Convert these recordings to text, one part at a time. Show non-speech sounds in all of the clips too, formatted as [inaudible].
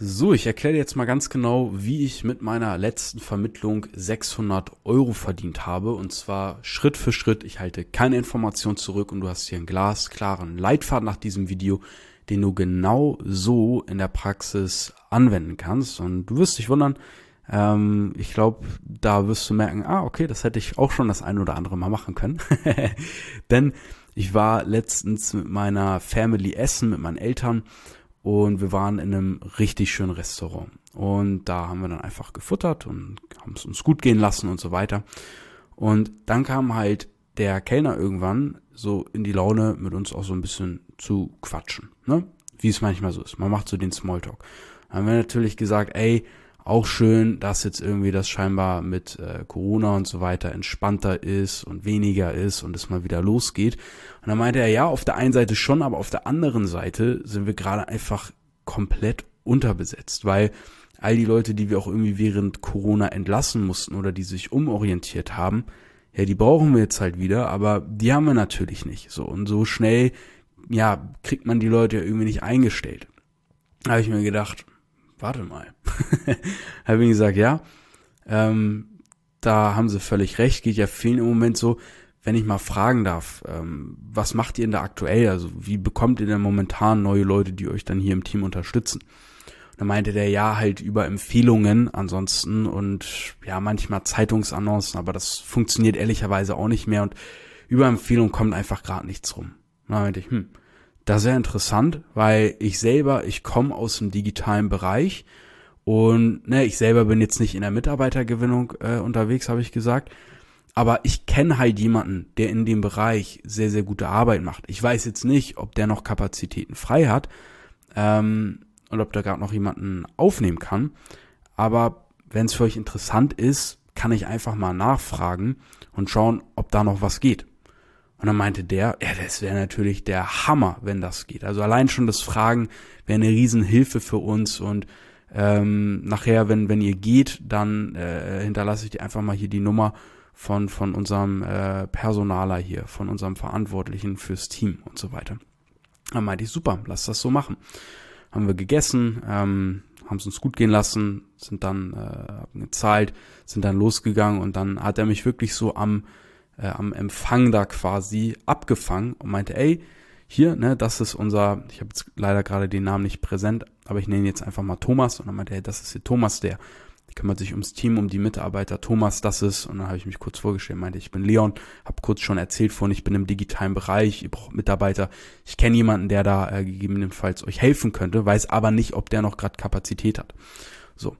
So, ich erkläre jetzt mal ganz genau, wie ich mit meiner letzten Vermittlung 600 Euro verdient habe. Und zwar Schritt für Schritt. Ich halte keine Information zurück und du hast hier einen glasklaren Leitfaden nach diesem Video, den du genau so in der Praxis anwenden kannst. Und du wirst dich wundern, ähm, ich glaube, da wirst du merken, ah, okay, das hätte ich auch schon das ein oder andere Mal machen können. [laughs] Denn ich war letztens mit meiner Family essen, mit meinen Eltern und wir waren in einem richtig schönen Restaurant. Und da haben wir dann einfach gefuttert und haben es uns gut gehen lassen und so weiter. Und dann kam halt der Kellner irgendwann so in die Laune, mit uns auch so ein bisschen zu quatschen, ne? Wie es manchmal so ist. Man macht so den Smalltalk. Dann haben wir natürlich gesagt, ey, auch schön, dass jetzt irgendwie das scheinbar mit äh, Corona und so weiter entspannter ist und weniger ist und es mal wieder losgeht. Und dann meinte er, ja, auf der einen Seite schon, aber auf der anderen Seite sind wir gerade einfach komplett unterbesetzt, weil all die Leute, die wir auch irgendwie während Corona entlassen mussten oder die sich umorientiert haben, ja, die brauchen wir jetzt halt wieder, aber die haben wir natürlich nicht. So und so schnell, ja, kriegt man die Leute ja irgendwie nicht eingestellt. Da habe ich mir gedacht, warte mal. [laughs] habe ich gesagt, ja, ähm, da haben sie völlig recht, geht ja vielen im Moment so, wenn ich mal fragen darf, ähm, was macht ihr denn da aktuell? Also wie bekommt ihr denn momentan neue Leute, die euch dann hier im Team unterstützen? Und dann meinte der ja halt über Empfehlungen ansonsten und ja manchmal Zeitungsannoncen, aber das funktioniert ehrlicherweise auch nicht mehr und über Empfehlungen kommt einfach gerade nichts rum. Und dann meinte ich, hm, da sehr interessant, weil ich selber, ich komme aus dem digitalen Bereich und ne, ich selber bin jetzt nicht in der Mitarbeitergewinnung äh, unterwegs, habe ich gesagt. Aber ich kenne halt jemanden, der in dem Bereich sehr, sehr gute Arbeit macht. Ich weiß jetzt nicht, ob der noch Kapazitäten frei hat ähm, und ob da gerade noch jemanden aufnehmen kann. Aber wenn es für euch interessant ist, kann ich einfach mal nachfragen und schauen, ob da noch was geht. Und dann meinte der, ja, das wäre natürlich der Hammer, wenn das geht. Also allein schon das Fragen wäre eine Riesenhilfe für uns und ähm, nachher, wenn, wenn ihr geht, dann äh, hinterlasse ich dir einfach mal hier die Nummer von, von unserem äh, Personaler hier, von unserem Verantwortlichen fürs Team und so weiter. Dann meinte ich, super, lass das so machen. Haben wir gegessen, ähm, haben es uns gut gehen lassen, sind dann äh, gezahlt, sind dann losgegangen und dann hat er mich wirklich so am äh, am Empfang da quasi abgefangen und meinte, ey, hier, ne, das ist unser, ich habe jetzt leider gerade den Namen nicht präsent, aber ich nenne jetzt einfach mal Thomas und dann meinte hey, das ist hier Thomas, der kümmert sich ums Team, um die Mitarbeiter. Thomas, das ist, und dann habe ich mich kurz vorgestellt, meinte, ich bin Leon, habe kurz schon erzählt von, ich bin im digitalen Bereich, ihr braucht Mitarbeiter. Ich kenne jemanden, der da äh, gegebenenfalls euch helfen könnte, weiß aber nicht, ob der noch gerade Kapazität hat. So.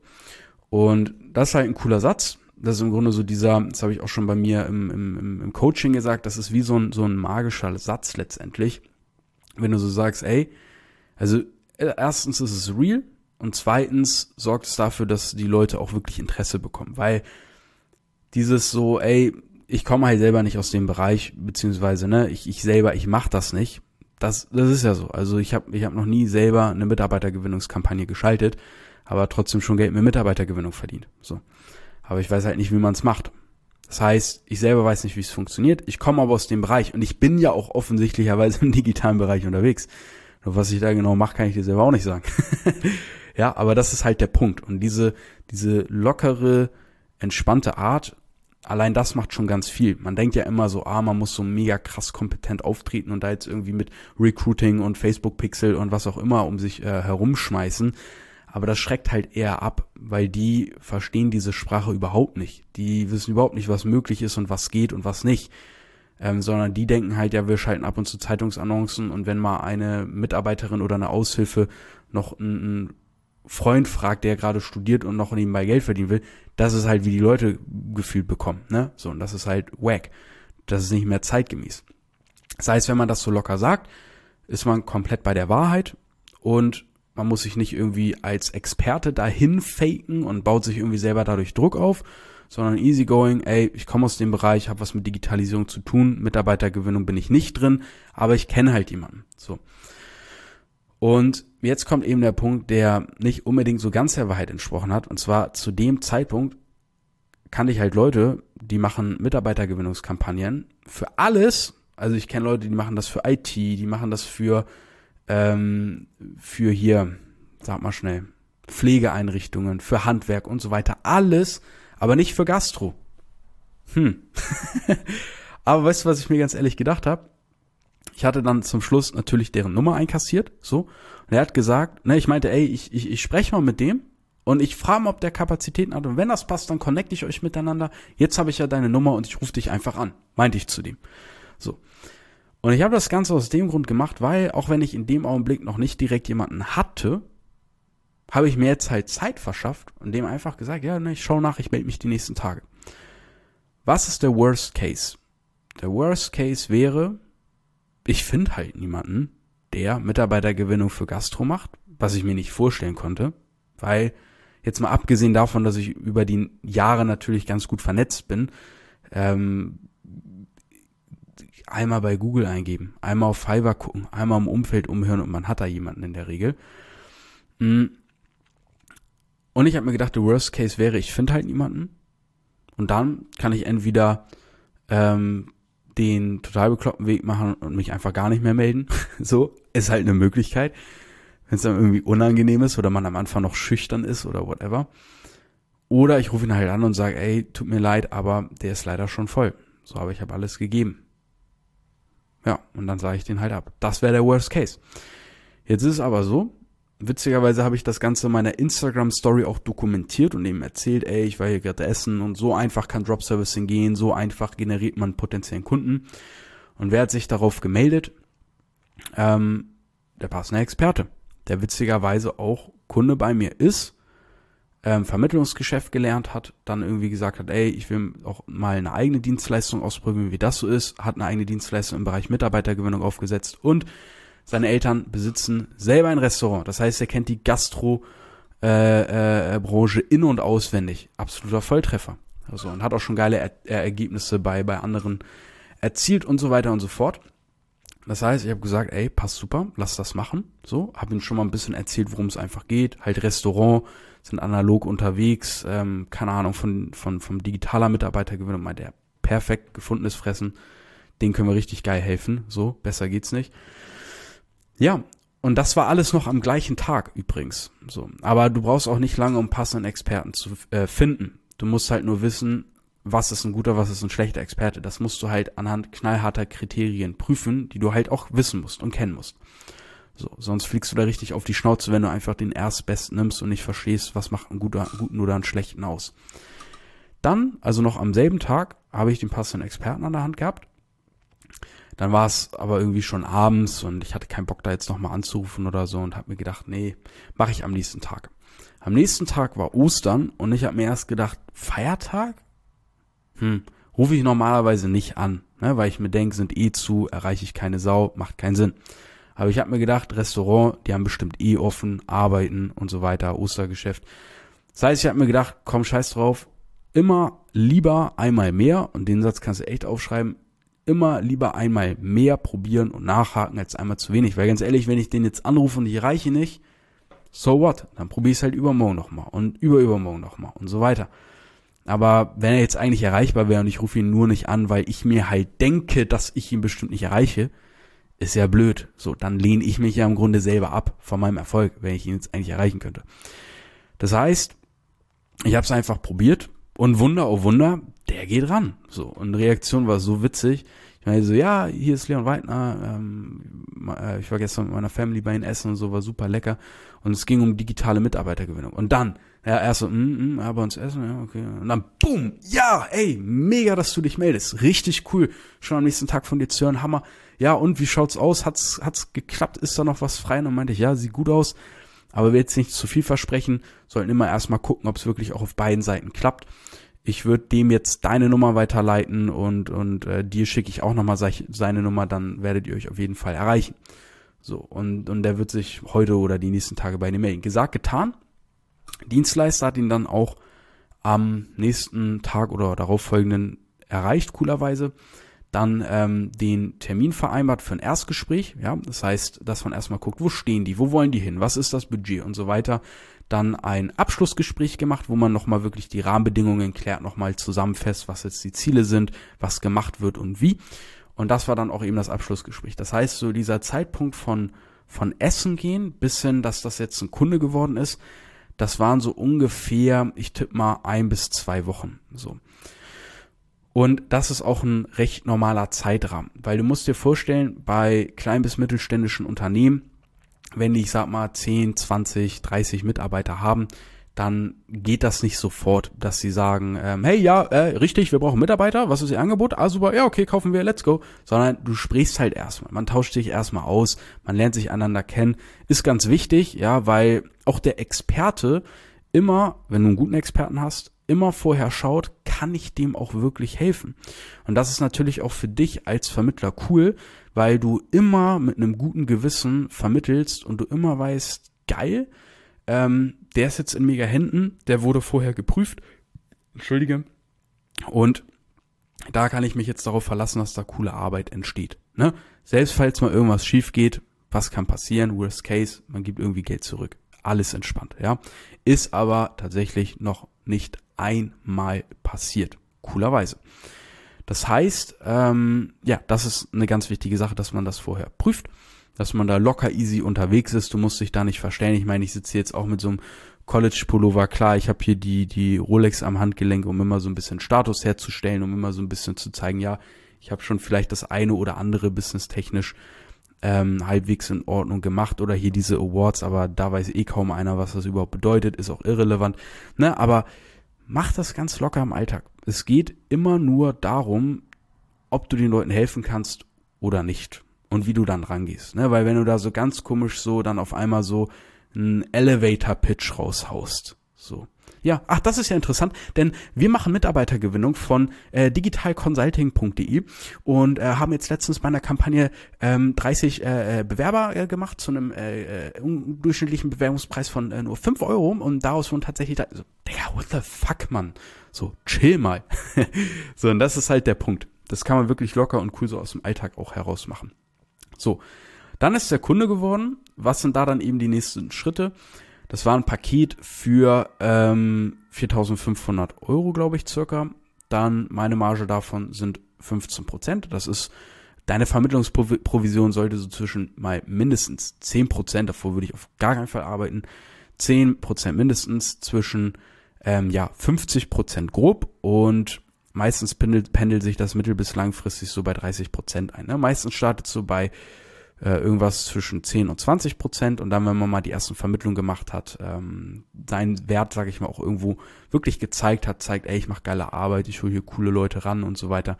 Und das ist halt ein cooler Satz das ist im Grunde so dieser, das habe ich auch schon bei mir im, im, im Coaching gesagt, das ist wie so ein, so ein magischer Satz letztendlich. Wenn du so sagst, ey, also äh, erstens ist es real und zweitens sorgt es dafür, dass die Leute auch wirklich Interesse bekommen, weil dieses so, ey, ich komme halt selber nicht aus dem Bereich, beziehungsweise, ne, ich, ich selber, ich mach das nicht. Das, das ist ja so. Also ich habe ich hab noch nie selber eine Mitarbeitergewinnungskampagne geschaltet, aber trotzdem schon Geld mit Mitarbeitergewinnung verdient. So aber ich weiß halt nicht, wie man es macht. Das heißt, ich selber weiß nicht, wie es funktioniert. Ich komme aber aus dem Bereich und ich bin ja auch offensichtlicherweise im digitalen Bereich unterwegs. Nur was ich da genau mache, kann ich dir selber auch nicht sagen. [laughs] ja, aber das ist halt der Punkt. Und diese, diese lockere, entspannte Art, allein das macht schon ganz viel. Man denkt ja immer so, ah, man muss so mega krass kompetent auftreten und da jetzt irgendwie mit Recruiting und Facebook Pixel und was auch immer um sich äh, herumschmeißen. Aber das schreckt halt eher ab, weil die verstehen diese Sprache überhaupt nicht. Die wissen überhaupt nicht, was möglich ist und was geht und was nicht. Ähm, sondern die denken halt, ja, wir schalten ab und zu Zeitungsannoncen und wenn mal eine Mitarbeiterin oder eine Aushilfe noch einen Freund fragt, der gerade studiert und noch nebenbei Geld verdienen will, das ist halt, wie die Leute gefühlt bekommen, ne? So, und das ist halt wack. Das ist nicht mehr zeitgemäß. Das heißt, wenn man das so locker sagt, ist man komplett bei der Wahrheit und man muss sich nicht irgendwie als Experte dahin faken und baut sich irgendwie selber dadurch Druck auf, sondern easygoing, ey, ich komme aus dem Bereich, habe was mit Digitalisierung zu tun, Mitarbeitergewinnung bin ich nicht drin, aber ich kenne halt jemanden. So. Und jetzt kommt eben der Punkt, der nicht unbedingt so ganz der Wahrheit entsprochen hat. Und zwar zu dem Zeitpunkt kannte ich halt Leute, die machen Mitarbeitergewinnungskampagnen für alles. Also ich kenne Leute, die machen das für IT, die machen das für ähm, für hier, sag mal schnell, Pflegeeinrichtungen, für Handwerk und so weiter. Alles, aber nicht für Gastro. Hm. [laughs] aber weißt du, was ich mir ganz ehrlich gedacht habe? Ich hatte dann zum Schluss natürlich deren Nummer einkassiert, so. Und er hat gesagt, ne, ich meinte, ey, ich, ich, ich spreche mal mit dem und ich frage mal, ob der Kapazitäten hat. Und wenn das passt, dann connecte ich euch miteinander. Jetzt habe ich ja deine Nummer und ich rufe dich einfach an. Meinte ich zu dem. So. Und ich habe das Ganze aus dem Grund gemacht, weil, auch wenn ich in dem Augenblick noch nicht direkt jemanden hatte, habe ich mir jetzt halt Zeit verschafft und dem einfach gesagt, ja, ne, ich schau nach, ich melde mich die nächsten Tage. Was ist der Worst Case? Der Worst Case wäre, ich finde halt niemanden, der Mitarbeitergewinnung für Gastro macht, was ich mir nicht vorstellen konnte, weil jetzt mal abgesehen davon, dass ich über die Jahre natürlich ganz gut vernetzt bin, ähm, einmal bei Google eingeben, einmal auf Fiverr gucken, einmal im Umfeld umhören und man hat da jemanden in der Regel. Mm. Und ich habe mir gedacht, der Worst Case wäre, ich finde halt niemanden. Und dann kann ich entweder ähm, den total bekloppten Weg machen und mich einfach gar nicht mehr melden. [laughs] so, ist halt eine Möglichkeit wenn es dann irgendwie unangenehm ist oder man am Anfang noch schüchtern ist oder whatever. Oder ich rufe ihn halt an und sage, ey, tut mir leid, aber der ist leider schon voll. So, aber ich habe alles gegeben. Ja, und dann sage ich den halt ab. Das wäre der Worst Case. Jetzt ist es aber so, witzigerweise habe ich das Ganze in meiner Instagram-Story auch dokumentiert und eben erzählt, ey, ich war hier gerade essen und so einfach kann Drop-Servicing gehen, so einfach generiert man potenziellen Kunden. Und wer hat sich darauf gemeldet? Ähm, der passende Experte der witzigerweise auch Kunde bei mir ist, ähm, Vermittlungsgeschäft gelernt hat, dann irgendwie gesagt hat, ey, ich will auch mal eine eigene Dienstleistung ausprobieren, wie das so ist, hat eine eigene Dienstleistung im Bereich Mitarbeitergewinnung aufgesetzt und seine Eltern besitzen selber ein Restaurant. Das heißt, er kennt die Gastro äh, äh, Branche in und auswendig. Absoluter Volltreffer. Also und hat auch schon geile er Ergebnisse bei bei anderen erzielt und so weiter und so fort. Das heißt, ich habe gesagt, ey, passt super, lass das machen. So, habe ihm schon mal ein bisschen erzählt, worum es einfach geht. Halt Restaurant, sind analog unterwegs, ähm, keine Ahnung, von, von vom digitaler Mitarbeiter gewinnen, mal der perfekt gefundenes Fressen, den können wir richtig geil helfen. So, besser geht's nicht. Ja, und das war alles noch am gleichen Tag übrigens. So, aber du brauchst auch nicht lange, um passenden Experten zu äh, finden. Du musst halt nur wissen, was ist ein guter, was ist ein schlechter Experte. Das musst du halt anhand knallharter Kriterien prüfen, die du halt auch wissen musst und kennen musst. So, sonst fliegst du da richtig auf die Schnauze, wenn du einfach den Erstbesten nimmst und nicht verstehst, was macht einen guten, guten oder einen schlechten aus. Dann, also noch am selben Tag, habe ich den passenden Experten an der Hand gehabt. Dann war es aber irgendwie schon abends und ich hatte keinen Bock da jetzt nochmal anzurufen oder so und habe mir gedacht, nee, mache ich am nächsten Tag. Am nächsten Tag war Ostern und ich habe mir erst gedacht, Feiertag? hm, rufe ich normalerweise nicht an, ne, weil ich mir denke, sind eh zu, erreiche ich keine Sau, macht keinen Sinn. Aber ich habe mir gedacht, Restaurant, die haben bestimmt eh offen, arbeiten und so weiter, Ostergeschäft. Das heißt, ich habe mir gedacht, komm, scheiß drauf, immer lieber einmal mehr, und den Satz kannst du echt aufschreiben, immer lieber einmal mehr probieren und nachhaken als einmal zu wenig. Weil ganz ehrlich, wenn ich den jetzt anrufe und ich erreiche nicht, so what? Dann probiere ich es halt übermorgen nochmal und überübermorgen nochmal und so weiter. Aber wenn er jetzt eigentlich erreichbar wäre und ich rufe ihn nur nicht an, weil ich mir halt denke, dass ich ihn bestimmt nicht erreiche, ist ja blöd. So, dann lehne ich mich ja im Grunde selber ab von meinem Erfolg, wenn ich ihn jetzt eigentlich erreichen könnte. Das heißt, ich habe es einfach probiert und Wunder, oh Wunder, der geht ran. So, und die Reaktion war so witzig. Ich meine so, ja, hier ist Leon Weidner, ähm, äh, ich war gestern mit meiner Family bei ihnen essen und so, war super lecker. Und es ging um digitale Mitarbeitergewinnung. Und dann, ja, erst so, mm, mm, aber uns essen, ja, okay. Und dann, boom, ja, ey, mega, dass du dich meldest. Richtig cool, schon am nächsten Tag von dir zu hören, Hammer. Ja, und wie schaut's aus? Hat's, hat's geklappt? Ist da noch was frei? Und dann meinte ich, ja, sieht gut aus. Aber wir jetzt nicht zu viel versprechen, sollten immer erstmal gucken, ob es wirklich auch auf beiden Seiten klappt. Ich würde dem jetzt deine Nummer weiterleiten und, und äh, dir schicke ich auch nochmal seine Nummer, dann werdet ihr euch auf jeden Fall erreichen. So, und, und der wird sich heute oder die nächsten Tage bei dir melden. Gesagt, getan. Dienstleister hat ihn dann auch am nächsten Tag oder darauffolgenden erreicht, coolerweise. Dann ähm, den Termin vereinbart für ein Erstgespräch. Ja, das heißt, dass man erstmal guckt, wo stehen die, wo wollen die hin, was ist das Budget und so weiter. Dann ein Abschlussgespräch gemacht, wo man nochmal wirklich die Rahmenbedingungen klärt, nochmal zusammenfasst, was jetzt die Ziele sind, was gemacht wird und wie. Und das war dann auch eben das Abschlussgespräch. Das heißt, so dieser Zeitpunkt von, von Essen gehen bis hin, dass das jetzt ein Kunde geworden ist, das waren so ungefähr, ich tippe mal ein bis zwei Wochen. So. Und das ist auch ein recht normaler Zeitrahmen, weil du musst dir vorstellen, bei klein bis mittelständischen Unternehmen, wenn die, ich sag mal, 10, 20, 30 Mitarbeiter haben, dann geht das nicht sofort, dass sie sagen, ähm, hey, ja, äh, richtig, wir brauchen Mitarbeiter, was ist Ihr Angebot? Ah, super, ja, okay, kaufen wir, let's go. Sondern du sprichst halt erstmal, man tauscht sich erstmal aus, man lernt sich einander kennen, ist ganz wichtig, ja, weil auch der Experte immer, wenn du einen guten Experten hast, immer vorher schaut, kann ich dem auch wirklich helfen? Und das ist natürlich auch für dich als Vermittler cool, weil du immer mit einem guten Gewissen vermittelst und du immer weißt, geil, ähm, der ist jetzt in mega Händen, der wurde vorher geprüft. Entschuldige. Und da kann ich mich jetzt darauf verlassen, dass da coole Arbeit entsteht. Ne? Selbst falls mal irgendwas schief geht, was kann passieren? Worst case, man gibt irgendwie Geld zurück. Alles entspannt, ja. Ist aber tatsächlich noch nicht einmal passiert. Coolerweise. Das heißt, ähm, ja, das ist eine ganz wichtige Sache, dass man das vorher prüft dass man da locker easy unterwegs ist. Du musst dich da nicht verstellen. Ich meine, ich sitze jetzt auch mit so einem College-Pullover. Klar, ich habe hier die, die Rolex am Handgelenk, um immer so ein bisschen Status herzustellen, um immer so ein bisschen zu zeigen, ja, ich habe schon vielleicht das eine oder andere businesstechnisch ähm, halbwegs in Ordnung gemacht oder hier diese Awards, aber da weiß eh kaum einer, was das überhaupt bedeutet, ist auch irrelevant. Ne, aber mach das ganz locker im Alltag. Es geht immer nur darum, ob du den Leuten helfen kannst oder nicht und wie du dann rangehst. Ne? Weil wenn du da so ganz komisch so dann auf einmal so einen Elevator-Pitch raushaust, so. Ja, ach, das ist ja interessant, denn wir machen Mitarbeitergewinnung von äh, digitalconsulting.de und äh, haben jetzt letztens bei einer Kampagne ähm, 30 äh, äh, Bewerber äh, gemacht zu einem äh, äh, durchschnittlichen Bewerbungspreis von äh, nur 5 Euro und daraus wurden tatsächlich, so, Digga, what the fuck, Mann? So, chill mal. [laughs] so, und das ist halt der Punkt. Das kann man wirklich locker und cool so aus dem Alltag auch heraus machen. So, dann ist der Kunde geworden. Was sind da dann eben die nächsten Schritte? Das war ein Paket für ähm, 4.500 Euro, glaube ich, circa. Dann meine Marge davon sind 15 Prozent. Das ist deine Vermittlungsprovision sollte so zwischen mal mindestens 10 Prozent, davor würde ich auf gar keinen Fall arbeiten, 10 Prozent mindestens zwischen ähm, ja 50 Prozent grob und meistens pendelt, pendelt sich das mittel- bis langfristig so bei 30 Prozent ein. Ne? Meistens startet so bei äh, irgendwas zwischen 10 und 20 Prozent und dann, wenn man mal die ersten Vermittlungen gemacht hat, ähm, seinen Wert, sage ich mal, auch irgendwo wirklich gezeigt hat, zeigt, ey, ich mache geile Arbeit, ich hole hier coole Leute ran und so weiter.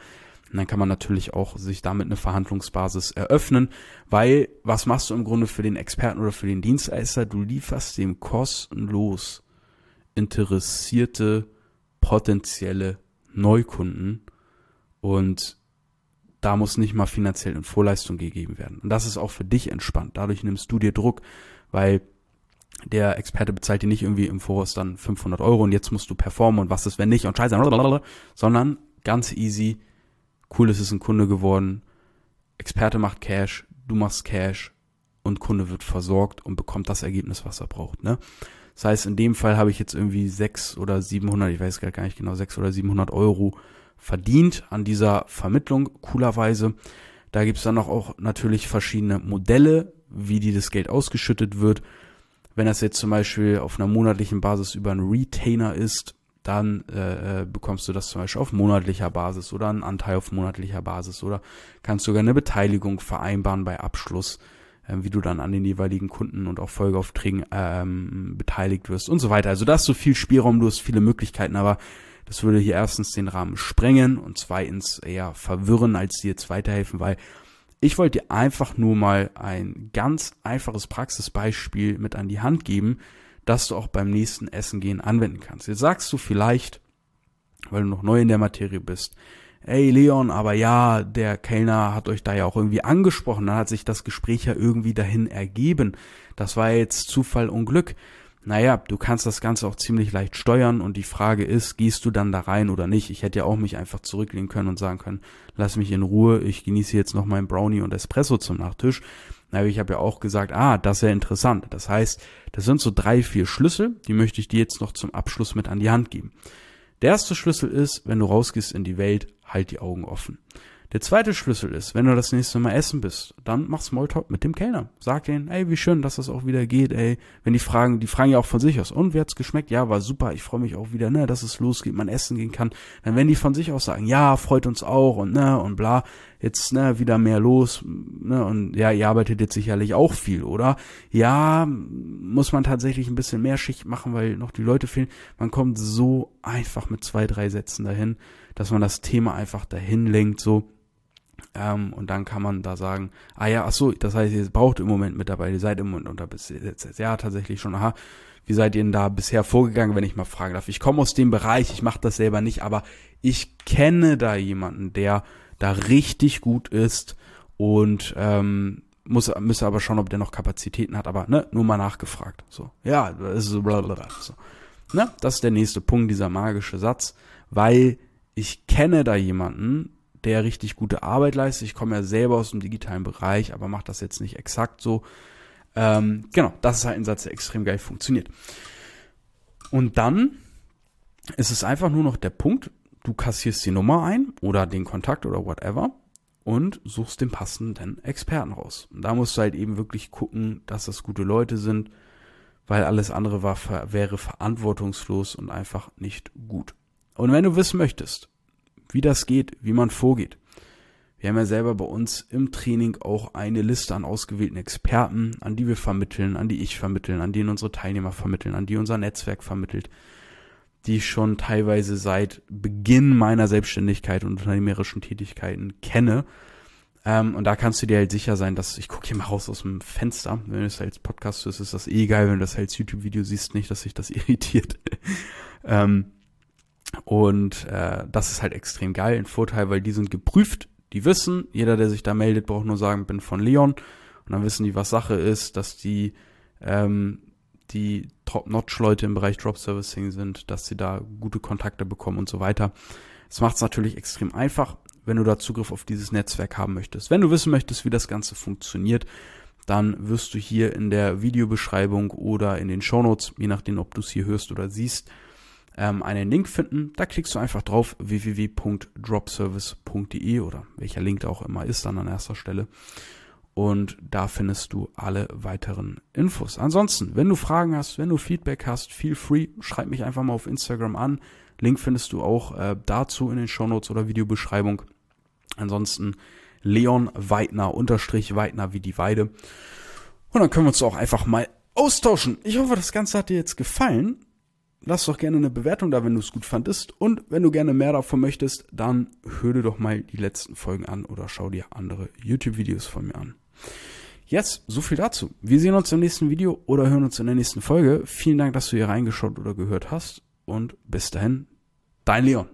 Und dann kann man natürlich auch sich damit eine Verhandlungsbasis eröffnen, weil was machst du im Grunde für den Experten oder für den Dienstleister? Du lieferst dem kostenlos interessierte potenzielle Neukunden und da muss nicht mal finanziell in Vorleistung gegeben werden. Und das ist auch für dich entspannt. Dadurch nimmst du dir Druck, weil der Experte bezahlt dir nicht irgendwie im Voraus dann 500 Euro und jetzt musst du performen und was ist, wenn nicht und scheiße, sondern ganz easy, cool, es ist ein Kunde geworden, Experte macht Cash, du machst Cash und Kunde wird versorgt und bekommt das Ergebnis, was er braucht, ne? Das heißt, in dem Fall habe ich jetzt irgendwie sechs oder 700, ich weiß gar nicht genau, sechs oder 700 Euro verdient an dieser Vermittlung, coolerweise. Da gibt's dann auch, natürlich verschiedene Modelle, wie die das Geld ausgeschüttet wird. Wenn das jetzt zum Beispiel auf einer monatlichen Basis über einen Retainer ist, dann äh, bekommst du das zum Beispiel auf monatlicher Basis oder einen Anteil auf monatlicher Basis oder kannst sogar eine Beteiligung vereinbaren bei Abschluss wie du dann an den jeweiligen Kunden und auch Folgeaufträgen ähm, beteiligt wirst und so weiter. Also da hast du viel Spielraum, du hast viele Möglichkeiten, aber das würde hier erstens den Rahmen sprengen und zweitens eher verwirren, als dir jetzt weiterhelfen, weil ich wollte dir einfach nur mal ein ganz einfaches Praxisbeispiel mit an die Hand geben, dass du auch beim nächsten Essen gehen anwenden kannst. Jetzt sagst du vielleicht, weil du noch neu in der Materie bist, ey Leon, aber ja, der Kellner hat euch da ja auch irgendwie angesprochen, dann hat sich das Gespräch ja irgendwie dahin ergeben. Das war jetzt Zufall und Glück. Naja, du kannst das Ganze auch ziemlich leicht steuern und die Frage ist, gehst du dann da rein oder nicht? Ich hätte ja auch mich einfach zurücklehnen können und sagen können, lass mich in Ruhe, ich genieße jetzt noch meinen Brownie und Espresso zum Nachtisch. Aber ich habe ja auch gesagt, ah, das ist ja interessant. Das heißt, das sind so drei, vier Schlüssel, die möchte ich dir jetzt noch zum Abschluss mit an die Hand geben. Der erste Schlüssel ist, wenn du rausgehst in die Welt, halt die Augen offen. Der zweite Schlüssel ist, wenn du das nächste Mal essen bist, dann mach Smalltalk mit dem Kellner. Sag denen, ey, wie schön, dass das auch wieder geht, ey. Wenn die fragen, die fragen ja auch von sich aus, und wie hat's geschmeckt? Ja, war super, ich freue mich auch wieder, ne, dass es losgeht, man essen gehen kann. Dann werden die von sich aus sagen, ja, freut uns auch und ne, und bla, jetzt, ne, wieder mehr los, ne, und ja, ihr arbeitet jetzt sicherlich auch viel, oder? Ja, muss man tatsächlich ein bisschen mehr Schicht machen, weil noch die Leute fehlen. Man kommt so einfach mit zwei, drei Sätzen dahin, dass man das Thema einfach dahin lenkt, so, ähm, und dann kann man da sagen, ah ja, ach so, das heißt, ihr braucht im Moment mit dabei, ihr seid im Moment unter bis ja, tatsächlich schon, aha, wie seid ihr denn da bisher vorgegangen, wenn ich mal fragen darf? Ich komme aus dem Bereich, ich mache das selber nicht, aber ich kenne da jemanden, der da richtig gut ist und ähm, muss müsste aber schauen, ob der noch Kapazitäten hat, aber ne, nur mal nachgefragt. So, ja, das ist so, blablabla, so. Ne, das ist der nächste Punkt, dieser magische Satz, weil ich kenne da jemanden, der richtig gute Arbeit leistet. Ich komme ja selber aus dem digitalen Bereich, aber mache das jetzt nicht exakt so. Ähm, genau, das ist halt ein Satz, der extrem geil funktioniert. Und dann ist es einfach nur noch der Punkt, du kassierst die Nummer ein oder den Kontakt oder whatever und suchst den passenden Experten raus. Und da musst du halt eben wirklich gucken, dass das gute Leute sind, weil alles andere war, wäre verantwortungslos und einfach nicht gut. Und wenn du wissen möchtest, wie das geht, wie man vorgeht. Wir haben ja selber bei uns im Training auch eine Liste an ausgewählten Experten, an die wir vermitteln, an die ich vermitteln, an die unsere Teilnehmer vermitteln, an die unser Netzwerk vermittelt, die ich schon teilweise seit Beginn meiner Selbstständigkeit und unternehmerischen Tätigkeiten kenne. Ähm, und da kannst du dir halt sicher sein, dass ich gucke hier mal raus aus dem Fenster. Wenn es als Podcast ist, ist das eh geil. Wenn du das als YouTube-Video siehst, nicht, dass sich das [laughs] irritiert. ähm, und äh, das ist halt extrem geil, ein Vorteil, weil die sind geprüft, die wissen, jeder, der sich da meldet, braucht nur sagen, bin von Leon. Und dann wissen die, was Sache ist, dass die ähm, die Top-Notch-Leute im Bereich Drop-Servicing sind, dass sie da gute Kontakte bekommen und so weiter. Es macht es natürlich extrem einfach, wenn du da Zugriff auf dieses Netzwerk haben möchtest. Wenn du wissen möchtest, wie das Ganze funktioniert, dann wirst du hier in der Videobeschreibung oder in den Shownotes, je nachdem, ob du es hier hörst oder siehst, ähm, einen Link finden. Da klickst du einfach drauf www.dropservice.de oder welcher Link da auch immer ist dann an erster Stelle. Und da findest du alle weiteren Infos. Ansonsten, wenn du Fragen hast, wenn du Feedback hast, feel free, schreib mich einfach mal auf Instagram an. Link findest du auch äh, dazu in den Shownotes oder Videobeschreibung. Ansonsten Leon Weidner, Unterstrich Weidner wie die Weide. Und dann können wir uns auch einfach mal austauschen. Ich hoffe, das Ganze hat dir jetzt gefallen lass doch gerne eine Bewertung da, wenn du es gut fandest. Und wenn du gerne mehr davon möchtest, dann hör dir doch mal die letzten Folgen an oder schau dir andere YouTube-Videos von mir an. Jetzt, so viel dazu. Wir sehen uns im nächsten Video oder hören uns in der nächsten Folge. Vielen Dank, dass du hier reingeschaut oder gehört hast. Und bis dahin, dein Leon.